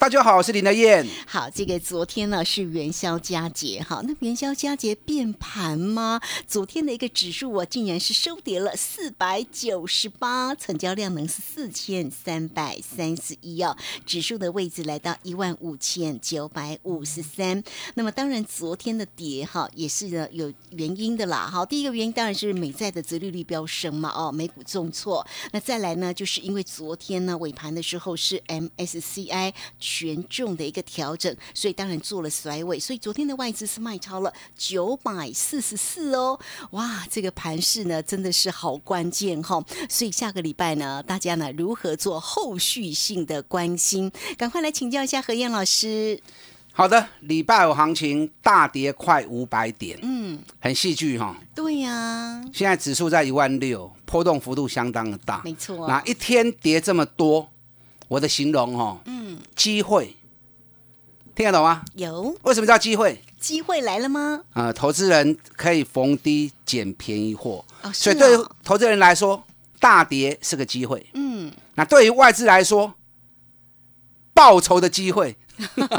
大家好，我是林德燕。好，这个昨天呢是元宵佳节，哈，那元宵佳节变盘吗？昨天的一个指数我竟然是收跌了四百九十八，成交量能是四千三百三十一哦，指数的位置来到一万五千九百五十三。那么当然昨天的跌哈也是呢有原因的啦，好，第一个原因当然是美债的殖利率飙升嘛，哦，美股重挫。那再来呢，就是因为昨天呢尾盘的时候是 MSCI。权重的一个调整，所以当然做了甩尾，所以昨天的外资是卖超了九百四十四哦，哇，这个盘势呢真的是好关键哈，所以下个礼拜呢，大家呢如何做后续性的关心，赶快来请教一下何燕老师。好的，礼拜五行情大跌快五百点，嗯，很戏剧哈。对呀，现在指数在一万六，波动幅度相当的大，没错。那一天跌这么多？我的形容哦，嗯，机会听得懂吗？有，为什么叫机会？机会来了吗？啊，投资人可以逢低捡便宜货，所以对于投资人来说，大跌是个机会。嗯，那对于外资来说，报仇的机会。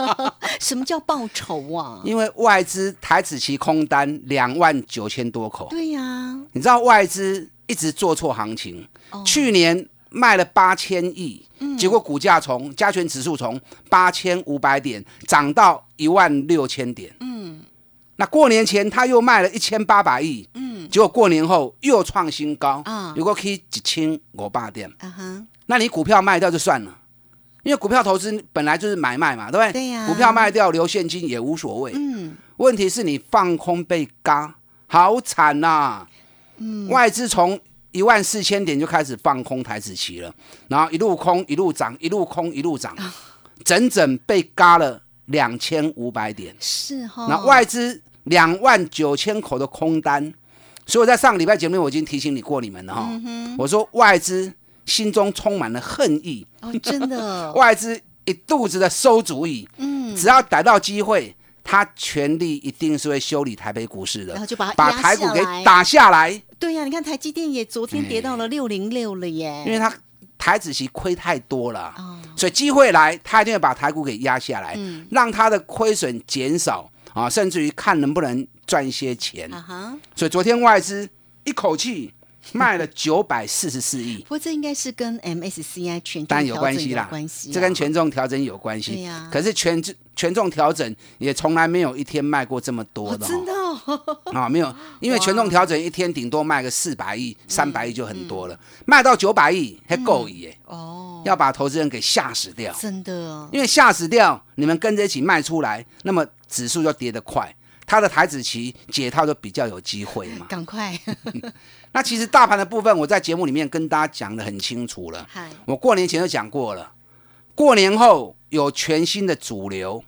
什么叫报仇啊？因为外资台子期空单两万九千多口。对呀，你知道外资一直做错行情，去年。卖了八千亿，结果股价从加权指数从八千五百点涨到一万六千点。嗯，那过年前他又卖了一千八百亿，嗯，结果过年后又创新高，啊，如果可以一千五百点，啊哈，那你股票卖掉就算了，因为股票投资本来就是买卖嘛，对不对？对呀，股票卖掉留现金也无所谓。嗯，问题是你放空被嘎，好惨呐。嗯，外资从一万四千点就开始放空台子期了，然后一路空一路涨，一路空一路涨，整整被嘎了两千五百点。是哈，那外资两万九千口的空单，所以我在上个礼拜节目我已经提醒你过你们了哈。我说外资心中充满了恨意，哦，真的，外资一肚子的馊主意，嗯，只要逮到机会，他全力一定是会修理台北股市的，然后就把把台股给打下来。对呀，你看台积电也昨天跌到了六零六了耶，因为它台子期亏太多了，所以机会来，它一定会把台股给压下来，让它的亏损减少啊，甚至于看能不能赚一些钱。所以昨天外资一口气。卖了九百四十四亿，不过这应该是跟 MSCI 权重有关系啦，关系，这跟权重调整有关系。对呀，可是权权重调整也从来没有一天卖过这么多的，真的啊，没有，因为权重调整一天顶多卖个四百亿、三百亿就很多了，卖到九百亿还够耶。哦，要把投资人给吓死掉，真的，因为吓死掉，你们跟着一起卖出来，那么指数就跌得快。他的台子棋解套就比较有机会嘛，赶快。那其实大盘的部分，我在节目里面跟大家讲的很清楚了。我过年前就讲过了，过年后有全新的主流，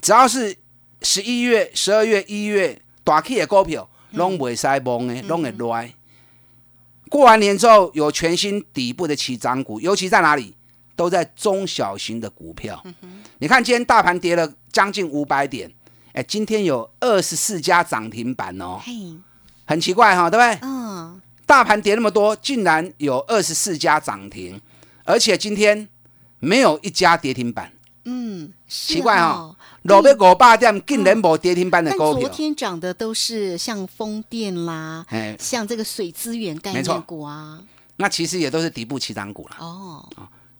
只要是十一月、十二月、一月大 K 的股票，拢袂使崩的，拢会来。过完年之后，有全新底部的起涨股，尤其在哪里？都在中小型的股票。你看今天大盘跌了将近五百点。哎，今天有二十四家涨停板哦，很奇怪哈，对不对？嗯，大盘跌那么多，竟然有二十四家涨停，而且今天没有一家跌停板。嗯，奇怪哈，六百五八点竟然没跌停板的股票。昨天涨的都是像风电啦，哎，像这个水资源概念股啊，那其实也都是底部起涨股了。哦，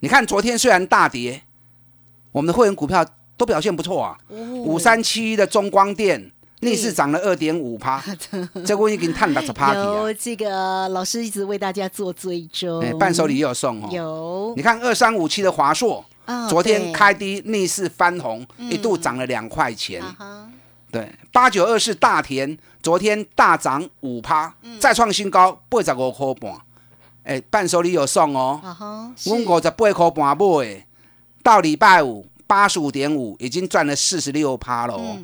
你看昨天虽然大跌，我们的会员股票。都表现不错啊，五三七一的中光电逆势涨了二点五趴，这我已经探六十趴有这个老师一直为大家做追踪，伴手礼也有送哦。有，你看二三五七的华硕，昨天开低逆势翻红，一度涨了两块钱。对，八九二是大田，昨天大涨五趴，再创新高，八十五块半。哎，伴手礼有送哦。我五十八块半买，到礼拜五八十五点五，已经赚了四十六趴了哦。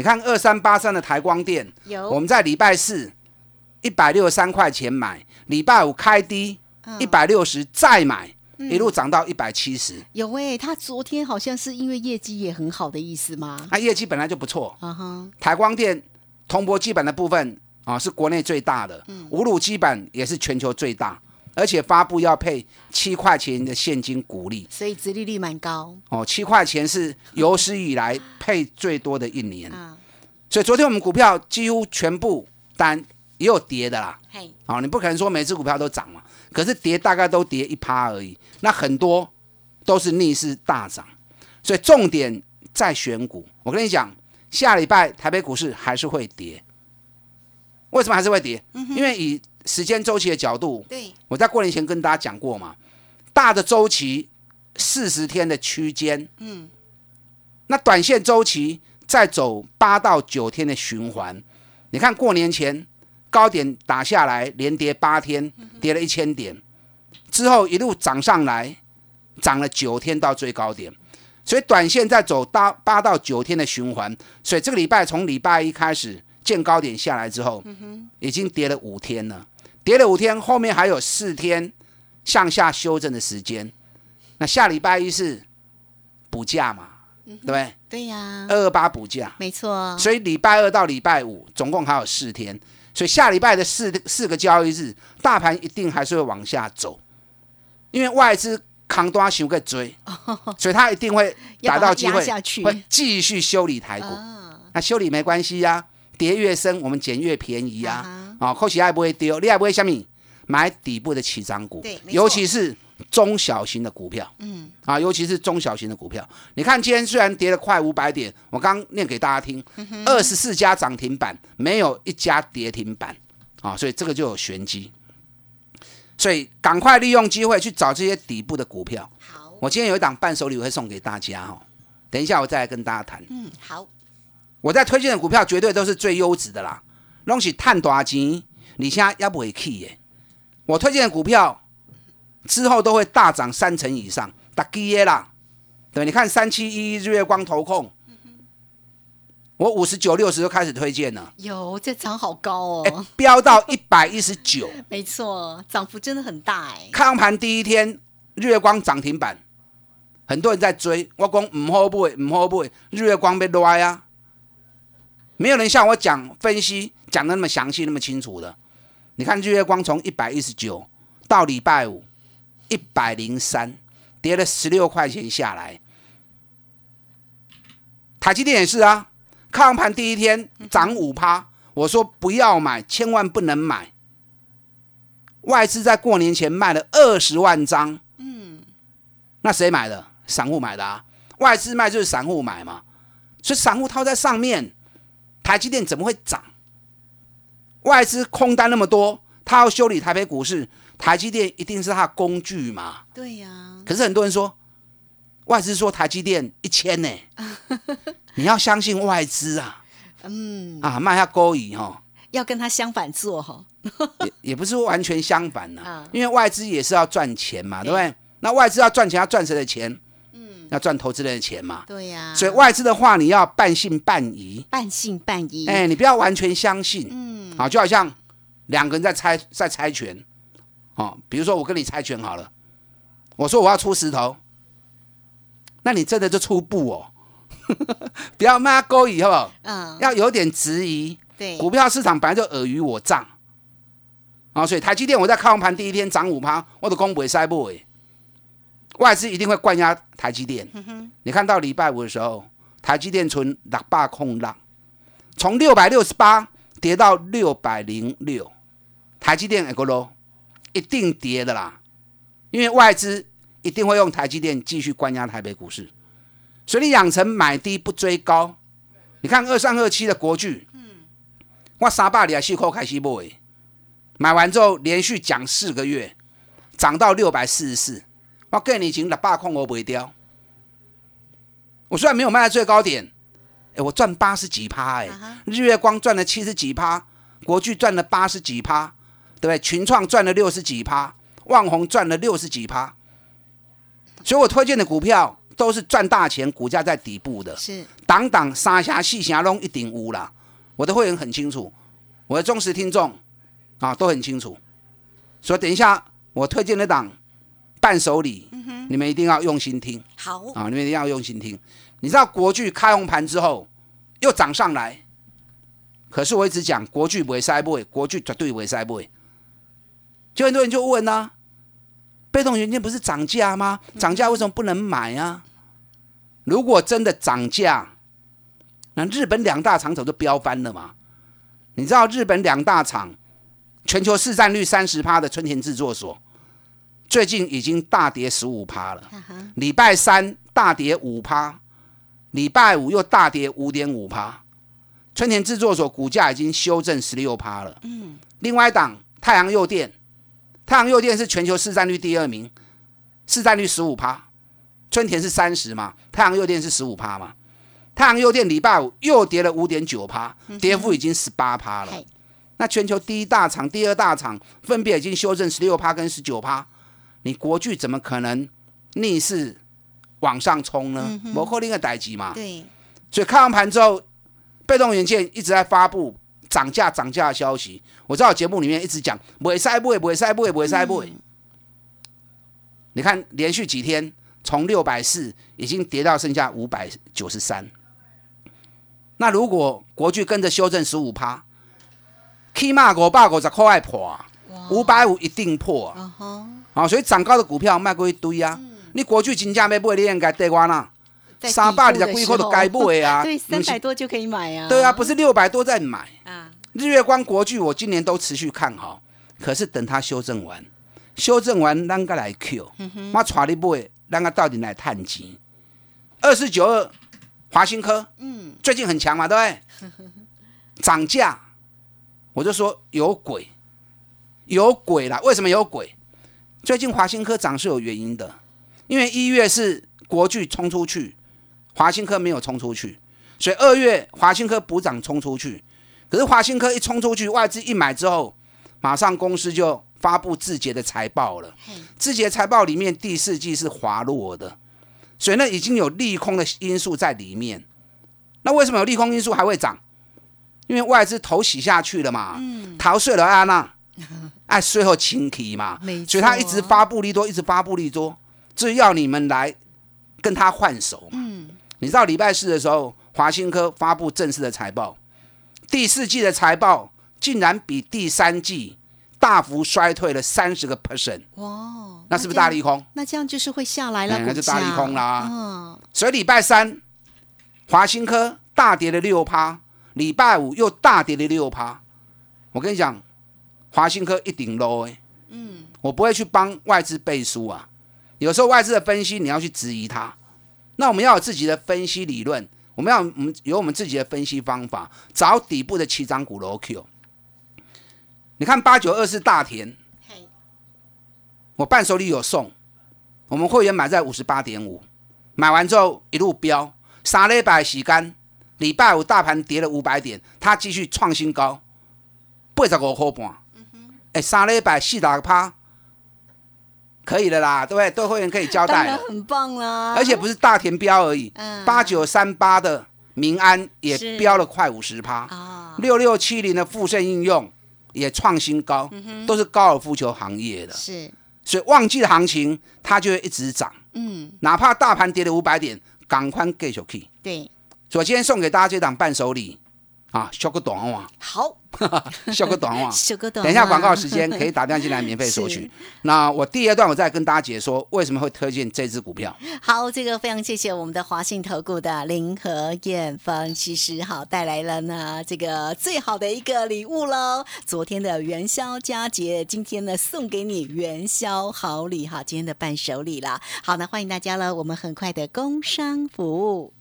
你看二三八三的台光电，有。我们在礼拜四一百六十三块钱买，礼拜五开低一百六十再买，一路涨到一百七十。有哎，他昨天好像是因为业绩也很好的意思吗？啊，业绩本来就不错。啊哈，台光电铜箔基板的部分啊是国内最大的，嗯。五卤基板也是全球最大，而且发布要配七块钱的现金股利，所以殖利率蛮高。哦，七块钱是有史以来配最多的一年。所以昨天我们股票几乎全部，单也有跌的啦。嘿，好，你不可能说每只股票都涨嘛，可是跌大概都跌一趴而已。那很多都是逆势大涨，所以重点在选股。我跟你讲，下礼拜台北股市还是会跌。为什么还是会跌？因为以时间周期的角度，对，我在过年前跟大家讲过嘛，大的周期四十天的区间，嗯，那短线周期。再走八到九天的循环，你看过年前高点打下来，连跌八天，跌了一千点，之后一路涨上来，涨了九天到最高点，所以短线在走八八到九天的循环，所以这个礼拜从礼拜一开始见高点下来之后，已经跌了五天了，跌了五天，后面还有四天向下修正的时间，那下礼拜一是补价嘛？对不对？对呀，二二八补价，没错。所以礼拜二到礼拜五总共还有四天，所以下礼拜的四四个交易日，大盘一定还是会往下走，因为外资扛多想个追，所以他一定会打到机会，会继续修理台股。那修理没关系呀，跌越深我们捡越便宜呀。啊，或许爱不会丢，你还不会下面买底部的起涨股，尤其是。中小型的股票，嗯，啊，尤其是中小型的股票，你看今天虽然跌了快五百点，我刚念给大家听，二十四家涨停板，没有一家跌停板，啊，所以这个就有玄机，所以赶快利用机会去找这些底部的股票。好，我今天有一档伴手礼会送给大家哦，等一下我再来跟大家谈。嗯，好，我在推荐的股票绝对都是最优质的啦，东西探大钱，你现在要不会去耶？我推荐的股票。之后都会大涨三成以上，打基耶啦，对，你看三七一日月光投控，我五十九六十就开始推荐了，有这涨好高哦，飙到一百一十九，没错，涨幅真的很大哎。开盘第一天日月光涨停板，很多人在追，我讲唔好不会，唔好不会，日月光被拉呀，没有人像我讲分析讲的那么详细那么清楚的，你看日月光从一百一十九到礼拜五。一百零三，跌了十六块钱下来。台积电也是啊，开盘第一天涨五趴，我说不要买，千万不能买。外资在过年前卖了二十万张，嗯，那谁买的？散户买的啊。外资卖就是散户买嘛，所以散户套在上面，台积电怎么会涨？外资空单那么多，他要修理台北股市。台积电一定是他的工具嘛？对呀。可是很多人说，外资说台积电一千呢，你要相信外资啊。嗯。啊，卖下勾引哈。要跟他相反做哈。也也不是完全相反呢，因为外资也是要赚钱嘛，对不对？那外资要赚钱，要赚谁的钱？嗯。要赚投资人的钱嘛。对呀。所以外资的话，你要半信半疑。半信半疑。哎，你不要完全相信。嗯。啊，就好像两个人在猜在猜拳。哦，比如说我跟你猜拳好了，我说我要出石头，那你真的就出布哦，不要骂勾引，好不好？嗯，要有点质疑。对，股票市场本来就尔虞我诈，啊，所以台积电我在开盘第一天涨五趴，我的公不会塞不诶，外资一定会灌压台积电。你看到礼拜五的时候，台积电存六百空浪，从六百六十八跌到六百零六，台积电一个咯。一定跌的啦，因为外资一定会用台积电继续关压台北股市，所以你养成买低不追高，你看二三二七的国巨，嗯，我三百二四块开始买，买完之后连续涨四个月，涨到六百四十四，我过年前六百块我卖掉。我虽然没有卖在最高点，哎，我赚八十几趴哎，日月光赚了七十几趴，国巨赚了八十几趴，对不对？群创赚了六十几趴，万宏赚了六十几趴，所以我推荐的股票都是赚大钱，股价在底部的，是档档三峡细峡拢一定有啦。我的会员很清楚，我的忠实听众啊都很清楚，所以等一下我推荐的档伴手礼。你们一定要用心听，好啊！你们一定要用心听。你知道国巨开红盘之后又涨上来，可是我一直讲国巨不会塞不会，国巨绝对不会塞不会。就很多人就问呢，被动元件不是涨价吗？涨价为什么不能买啊？如果真的涨价，那日本两大厂早就飙翻了嘛？你知道日本两大厂全球市占率三十趴的春田制作所。最近已经大跌十五趴了，礼拜三大跌五趴，礼拜五又大跌五点五趴。春田制作所股价已经修正十六趴了。嗯，另外一档太阳诱电，太阳诱电是全球市占率第二名，市占率十五趴，春田是三十嘛，太阳诱电是十五趴嘛。太阳诱电礼拜五又跌了五点九趴，跌幅已经十八趴了。那全球第一大厂、第二大厂分别已经修正十六趴跟十九趴。你国巨怎么可能逆势往上冲呢？摩克林的代级嘛。对。所以看完盘之后，被动元件一直在发布涨价、涨价的消息。我知道节目里面一直讲不会塞不会不会塞不会不会塞不会。你看连续几天从六百四已经跌到剩下五百九十三。那如果国巨跟着修正十五趴，起码五百五十块爱破，五百五一定破。啊，所以涨高的股票卖过一堆啊！你国去金价没买，你应该对我啦，三百二十几块都该买啊！对，三百多就可以买啊！对啊，不是六百多再买啊！日月光、国巨，我今年都持续看好，可是等它修正完，修正完啷个来 Q？我带你买，啷个到底来探钱？二四九二华新科，嗯，最近很强嘛，对不对？涨价，我就说有鬼，有鬼啦！为什么有鬼？最近华新科涨是有原因的，因为一月是国巨冲出去，华新科没有冲出去，所以二月华新科补涨冲出去。可是华新科一冲出去，外资一买之后，马上公司就发布字节的财报了。字节财报里面第四季是滑落的，所以呢已经有利空的因素在里面。那为什么有利空因素还会涨？因为外资头洗下去了嘛，逃税了啊那。哎，最后清提嘛，所以他一直发布利多，一直发布利多，就是要你们来跟他换手嘛。嗯，你知道礼拜四的时候，华新科发布正式的财报，第四季的财报竟然比第三季大幅衰退了三十个 percent。哇，那是不是大利空？那这样就是会下来了，那就大利空啦。嗯，所以礼拜三华新科大跌了六趴，礼拜五又大跌了六趴。我跟你讲。华新科一顶 low 哎，嗯，我不会去帮外资背书啊。有时候外资的分析你要去质疑它，那我们要有自己的分析理论，我们要我们有我们自己的分析方法，找底部的七张股 low Q。你看八九二四大田，我伴手礼有送，我们会员买在五十八点五，买完之后一路飙，三礼拜洗干，礼拜五大盘跌了五百点，它继续创新高，八十五块半。哎，三礼拜四打趴，可以的啦，对不对？对会员可以交代很棒啦。而且不是大田标而已，八九三八的民安也标了快五十趴，六六七零的富盛应用也创新高，都是高尔夫球行业的。是，所以旺季的行情它就会一直涨。嗯，哪怕大盘跌了五百点，赶快 get 上去。对，所以今天送给大家这档伴手礼。啊，修个短话，好，修个短话，修个短。等一下广告时间可以打电话进来免费索取。那我第二段我再跟大家解说为什么会推荐这支股票。好，这个非常谢谢我们的华信投顾的林和燕分析师，好带来了呢这个最好的一个礼物喽。昨天的元宵佳节，今天呢送给你元宵好礼哈，今天的伴手礼啦。好，那欢迎大家了，我们很快的工商服务。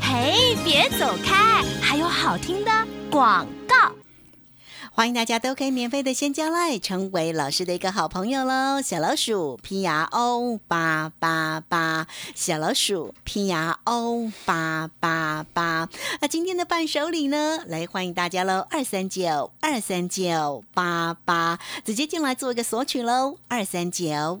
嘿，别走开，还有好听的广告。欢迎大家都可以免费的先加赖，成为老师的一个好朋友喽！小老鼠拼牙欧八八八，小老鼠拼牙欧八八八。那今天的伴手礼呢？来欢迎大家喽！二三九二三九八八，直接进来做一个索取喽！二三九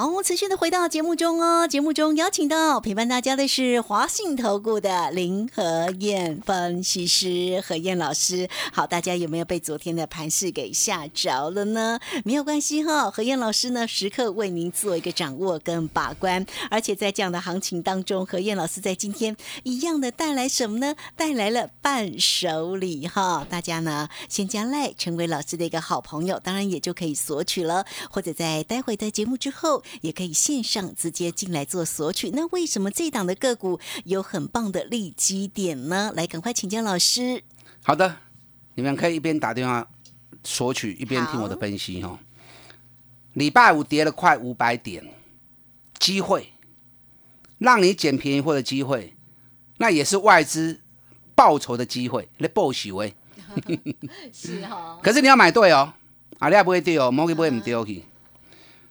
好，持续的回到节目中哦。节目中邀请到陪伴大家的是华信投顾的林和燕分析师何燕老师。好，大家有没有被昨天的盘势给吓着了呢？没有关系哈，何燕老师呢时刻为您做一个掌握跟把关。而且在这样的行情当中，何燕老师在今天一样的带来什么呢？带来了伴手礼哈。大家呢先加赖成为老师的一个好朋友，当然也就可以索取了，或者在待会的节目之后。也可以线上直接进来做索取。那为什么这档的个股有很棒的利基点呢？来，赶快请教老师。好的，你们可以一边打电话索取，一边听我的分析哦。礼拜五跌了快五百点，机会让你捡便宜货的机会，那也是外资报仇的机会。来报喜威，是哈。可是你要买对哦，啊，你也不会丢哦，摩根不会唔丢去。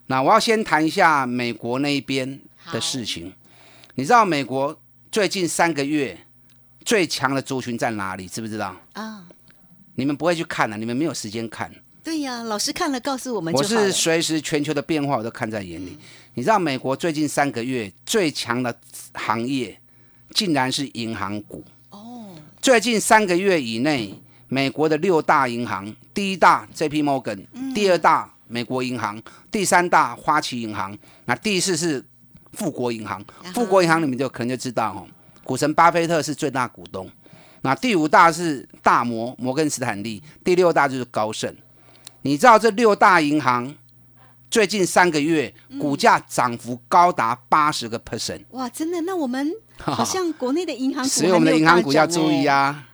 那我要先谈一下美国那一边的事情。你知道美国最近三个月最强的族群在哪里？知不知道？啊，你们不会去看的，你们没有时间看。对呀，老师看了告诉我们。我是随时全球的变化我都看在眼里。你知道美国最近三个月最强的行业，竟然是银行股。哦。最近三个月以内，美国的六大银行，第一大 J.P. Morgan，第二大。美国银行第三大花旗银行，那第四是富国银行。富国银行你们就可能就知道哦，股神巴菲特是最大股东。那第五大是大摩摩根斯坦利，第六大就是高盛。你知道这六大银行最近三个月股价涨幅高达八十个 percent。哇，真的？那我们 好像国内的银行股，所以我们的银行股要注意啊。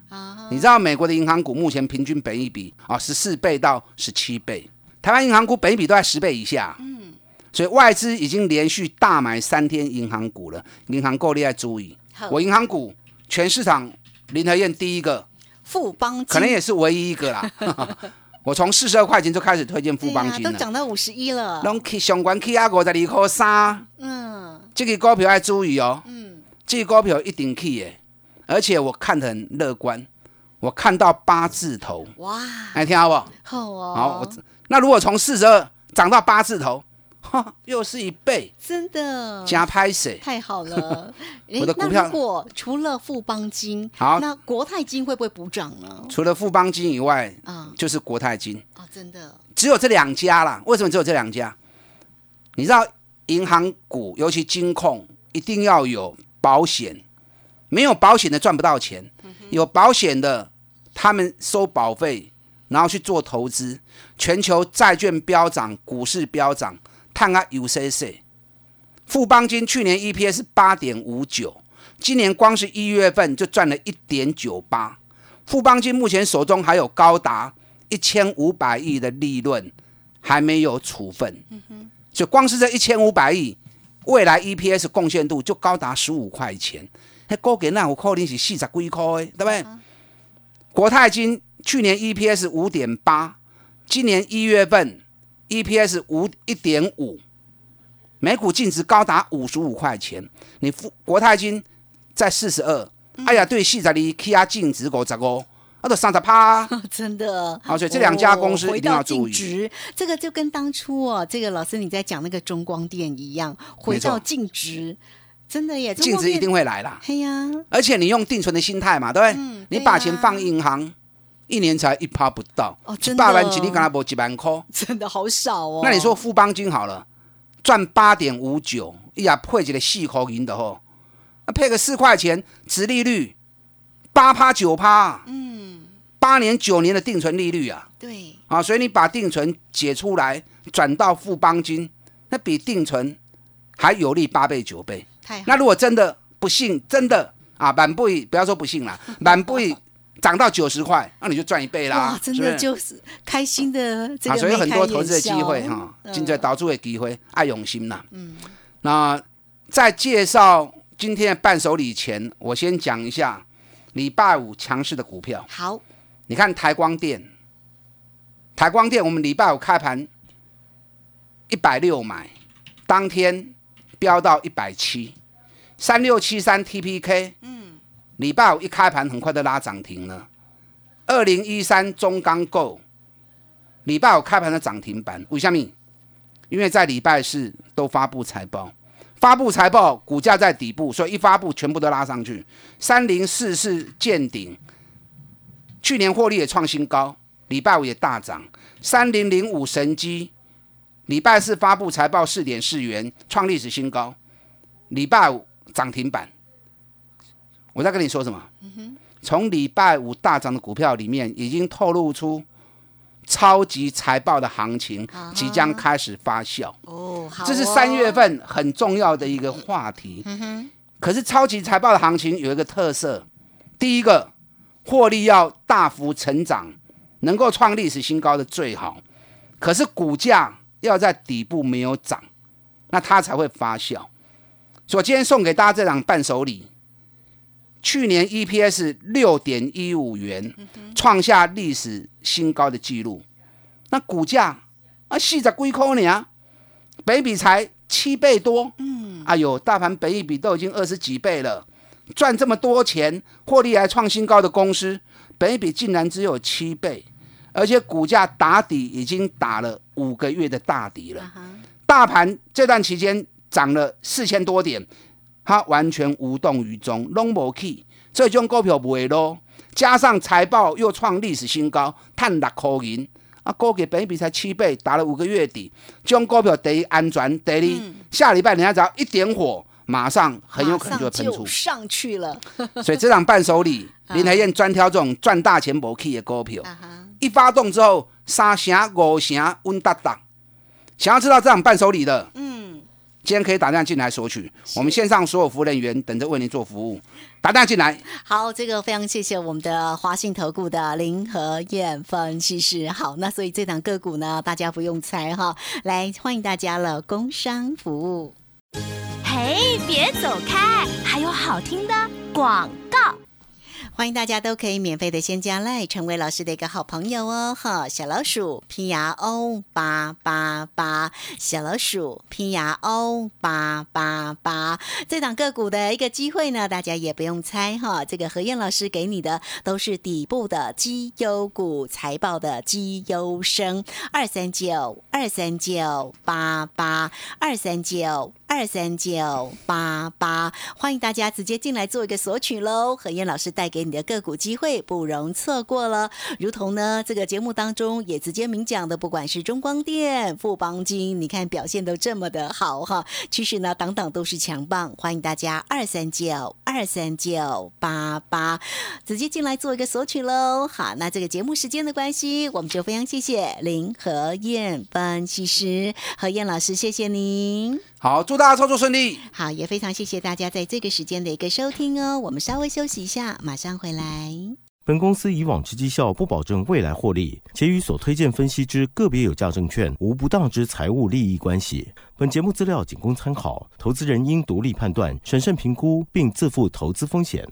你知道美国的银行股目前平均本益比啊十四倍到十七倍。台湾银行股本比都在十倍以下，嗯，所以外资已经连续大买三天银行股了。银行够厉害，注意，我银行股全市场林和燕第一个，富邦可能也是唯一一个啦。我从四十二块钱就开始推荐富邦金了，都涨到五十一了。拢去相关 K 啊五十二块三，嗯，这个股票要注意哦，嗯，这个股票一定去耶，而且我看得很乐观，我看到八字头，哇，来听好不？好哦，好我。那如果从四十二涨到八字头，哈，又是一倍，真的加拍水，太好了。我的股票如果除了富邦金，好，那国泰金会不会补涨呢？除了富邦金以外，啊，就是国泰金啊，真的只有这两家啦。为什么只有这两家？你知道银行股，尤其金控，一定要有保险，没有保险的赚不到钱，有保险的他们收保费。然后去做投资，全球债券飙涨，股市飙涨，看看 UCC，富邦金去年 EPS 八点五九，今年光是一月份就赚了一点九八。富邦金目前手中还有高达一千五百亿的利润还没有处分，所以光是这一千五百亿，未来 EPS 贡献度就高达十五块钱，那高给那我可能是四十几块，对不对？国泰金。去年 EPS 五点八，今年一月份 EPS 五一点五，每股净值高达五十五块钱。你富国泰金在四十二，哎呀，对，细仔的 K R 净值五十五，那都三十趴，真的。好，所以这两家公司一定要注意。值这个就跟当初哦，这个老师你在讲那个中光电一样，回到净值。真的耶，净值一定会来啦。哎呀，而且你用定存的心态嘛，对不对？你把钱放银行，一年才一趴不到，哦，真的。八万几，你刚才没几万块，真的好少哦。那你说富邦金好了，赚八点五九，哎呀，配几个细口银的吼，那配个四块钱，殖利率八趴九趴，嗯，八年九年的定存利率啊，对，啊，所以你把定存解出来，转到富邦金，那比定存还有利八倍九倍。那如果真的不幸，真的啊，满不不要说不幸啦，满不涨到九十块，那你就赚一倍啦！真的就是开心的这个所以很多投资的机会哈，现在导出的机会，爱用心呐。嗯，那在介绍今天的伴手礼前，我先讲一下礼拜五强势的股票。好，你看台光电，台光电我们礼拜五开盘一百六买，当天。飙到一百七，三六七三 TPK，嗯，礼拜五一开盘很快就拉涨停了。二零一三中钢构，礼拜五开盘的涨停板，为什么？因为在礼拜四都发布财报，发布财报股价在底部，所以一发布全部都拉上去。三零四四见顶，去年获利也创新高，礼拜五也大涨。三零零五神机。礼拜四发布财报，四点四元创历史新高。礼拜五涨停板。我在跟你说什么？从礼拜五大涨的股票里面，已经透露出超级财报的行情即将开始发酵。哦，这是三月份很重要的一个话题。可是超级财报的行情有一个特色，第一个获利要大幅成长，能够创历史新高的最好。可是股价。要在底部没有涨，那它才会发酵。所以今天送给大家这档伴手礼，去年 EPS 六点一五元，创下历史新高的记录。那股价啊，四十几块呢，北比才七倍多。嗯，哎呦，大盘北一比都已经二十几倍了，赚这么多钱，获利还创新高的公司，北比竟然只有七倍。而且股价打底已经打了五个月的大底了，大盘这段期间涨了四千多点，它完全无动于衷，long 无 key，这种股票不会咯。加上财报又创历史新高，探六块银，啊，股价本比才七倍，打了五个月底，这种股票第一安全，第二下礼拜人家只要一点火，马上很有可能就会喷出上去了。所以这场伴手礼，林台燕专挑这种赚大钱无 key 的股票。一发动之后，三成五成稳哒哒。想要知道这场伴手礼的，嗯，今天可以打电话进来索取。我们线上所有服务人员等着为您做服务，打电话进来。好，这个非常谢谢我们的华信投顾的林和燕分析师。好，那所以这档个股呢，大家不用猜哈。来，欢迎大家了，工商服务。嘿，别走开，还有好听的广告。欢迎大家都可以免费的先加赖，成为老师的一个好朋友哦！哈，小老鼠 P R O 八八八，小老鼠 P R O 八八八，这档个股的一个机会呢，大家也不用猜哈。这个何燕老师给你的都是底部的绩优股，财报的绩优生，二三九二三九八八二三九二三九八八，欢迎大家直接进来做一个索取喽！何燕老师带给。你的个股机会不容错过了，如同呢这个节目当中也直接明讲的，不管是中光电、富邦金，你看表现都这么的好哈，其实呢等等都是强棒，欢迎大家二三九二三九八八直接进来做一个索取喽。好，那这个节目时间的关系，我们就非常谢谢林和燕分析师何燕老师，谢谢您。好，祝大家操作顺利。好，也非常谢谢大家在这个时间的一个收听哦。我们稍微休息一下，马上回来。本公司以往之绩效不保证未来获利，且与所推荐分析之个别有价证券无不当之财务利益关系。本节目资料仅供参考，投资人应独立判断、审慎评估，并自负投资风险。